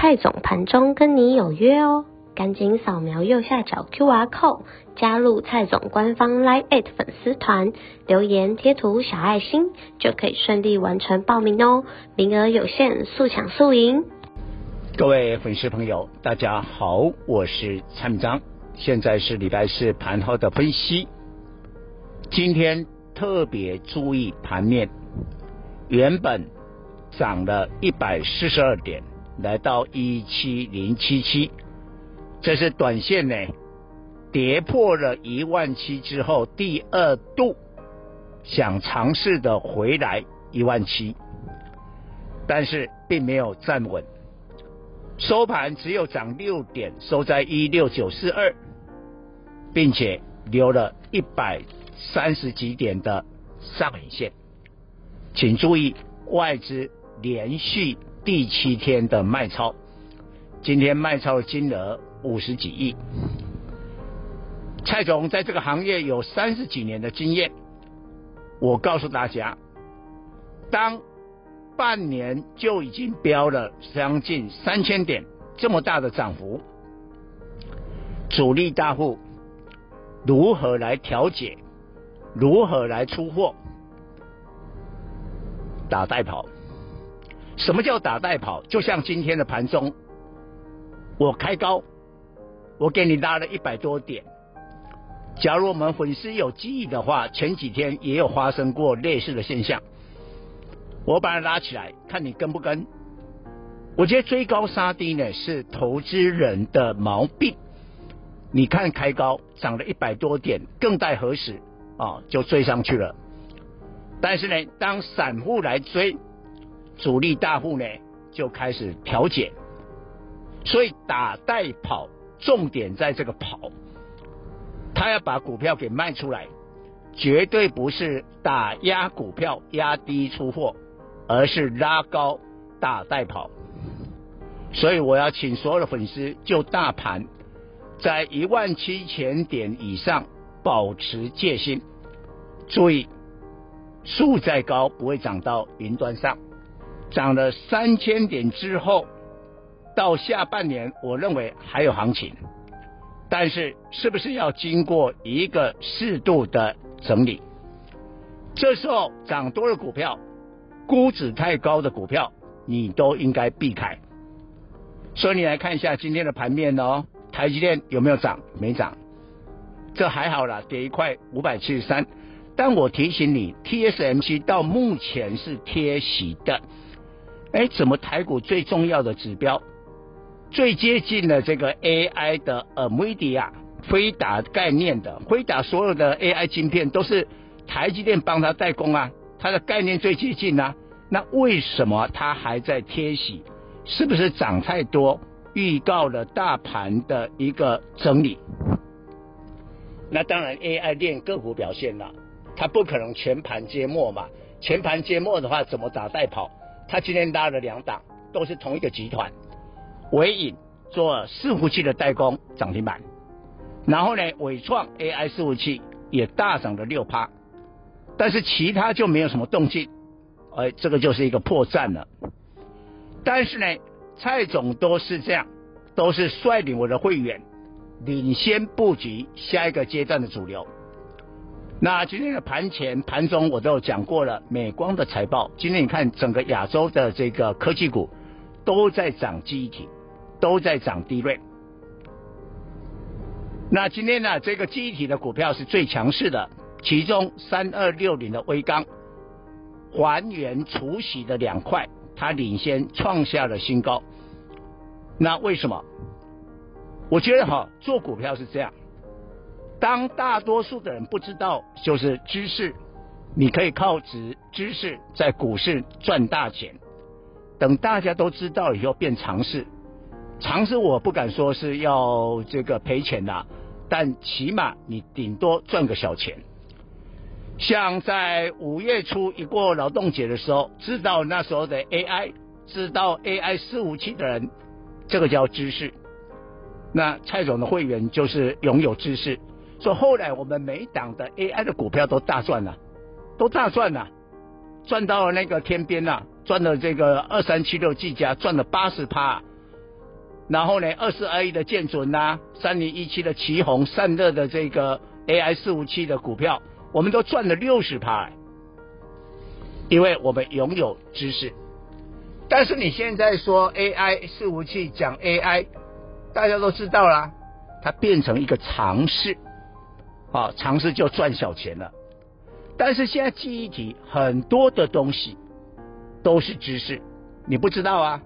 蔡总盘中跟你有约哦，赶紧扫描右下角 QR code 加入蔡总官方 Line@ 粉丝团，留言贴图小爱心就可以顺利完成报名哦，名额有限，速抢速赢。各位粉丝朋友，大家好，我是蔡明章，现在是礼拜四盘后的分析。今天特别注意盘面，原本涨了一百四十二点。来到一七零七七，这是短线呢，跌破了一万七之后，第二度想尝试的回来一万七，但是并没有站稳，收盘只有涨六点，收在一六九四二，并且留了一百三十几点的上影线，请注意外资连续。第七天的卖超，今天卖超的金额五十几亿。蔡总在这个行业有三十几年的经验，我告诉大家，当半年就已经飙了将近三千点这么大的涨幅，主力大户如何来调节，如何来出货，打带跑。什么叫打带跑？就像今天的盘中，我开高，我给你拉了一百多点。假如我们粉丝有记忆的话，前几天也有发生过类似的现象。我把它拉起来，看你跟不跟。我觉得追高杀低呢是投资人的毛病。你看开高涨了一百多点，更待何时啊？就追上去了。但是呢，当散户来追。主力大户呢就开始调节，所以打带跑，重点在这个跑，他要把股票给卖出来，绝对不是打压股票压低出货，而是拉高打带跑。所以我要请所有的粉丝，就大盘在一万七千点以上保持戒心，注意树再高不会长到云端上。涨了三千点之后，到下半年，我认为还有行情，但是是不是要经过一个适度的整理？这时候涨多的股票，估值太高的股票，你都应该避开。所以你来看一下今天的盘面哦，台积电有没有涨？没涨，这还好啦，跌一块五百七十三。但我提醒你，TSMC 到目前是贴息的。哎，怎么台股最重要的指标，最接近的这个 AI 的 NVIDIA 飞达概念的飞达所有的 AI 晶片都是台积电帮他代工啊，它的概念最接近啊。那为什么它还在贴息？是不是涨太多，预告了大盘的一个整理？那当然 AI 链个股表现了，它不可能全盘皆末嘛，全盘皆末的话，怎么打带跑？他今天拉了两档，都是同一个集团，纬颖做伺服器的代工涨停板，然后呢，伟创 AI 伺服器也大涨了六趴，但是其他就没有什么动静，哎，这个就是一个破绽了。但是呢，蔡总都是这样，都是率领我的会员领先布局下一个阶段的主流。那今天的盘前、盘中我都讲过了，美光的财报。今天你看整个亚洲的这个科技股都在涨记忆体，都在涨 DRAM。那今天呢，这个记忆体的股票是最强势的，其中三二六零的威刚还原除息的两块，它领先创下了新高。那为什么？我觉得哈，做股票是这样。当大多数的人不知道，就是知识，你可以靠知知识在股市赚大钱。等大家都知道以后变常识，长势我不敢说是要这个赔钱的，但起码你顶多赚个小钱。像在五月初一过劳动节的时候，知道那时候的 AI，知道 AI 伺服器的人，这个叫知识。那蔡总的会员就是拥有知识，所以后来我们每档的 AI 的股票都大赚了，都大赚了，赚到了那个天边呐，赚了这个二三七六技嘉赚了八十趴，然后呢，二四二一的建准呐，三零一七的奇宏散热的这个 AI 伺服器的股票。我们都赚了六十趴，因为我们拥有知识。但是你现在说 AI 伺服器讲 AI，大家都知道啦，它变成一个常识，啊，尝试就赚小钱了。但是现在记忆体很多的东西都是知识，你不知道啊？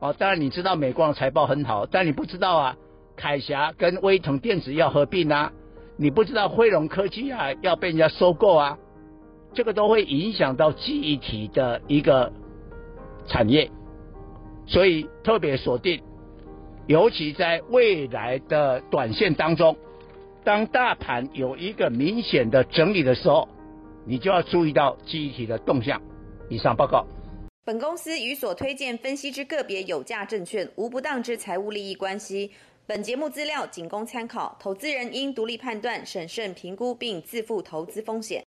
哦，当然你知道美光财报很好，但你不知道啊，凯霞跟威腾电子要合并啊。你不知道辉龙科技啊要被人家收购啊，这个都会影响到记忆体的一个产业，所以特别锁定，尤其在未来的短线当中，当大盘有一个明显的整理的时候，你就要注意到记忆体的动向。以上报告。本公司与所推荐分析之个别有价证券无不当之财务利益关系。本节目资料仅供参考，投资人应独立判断、审慎评估并自负投资风险。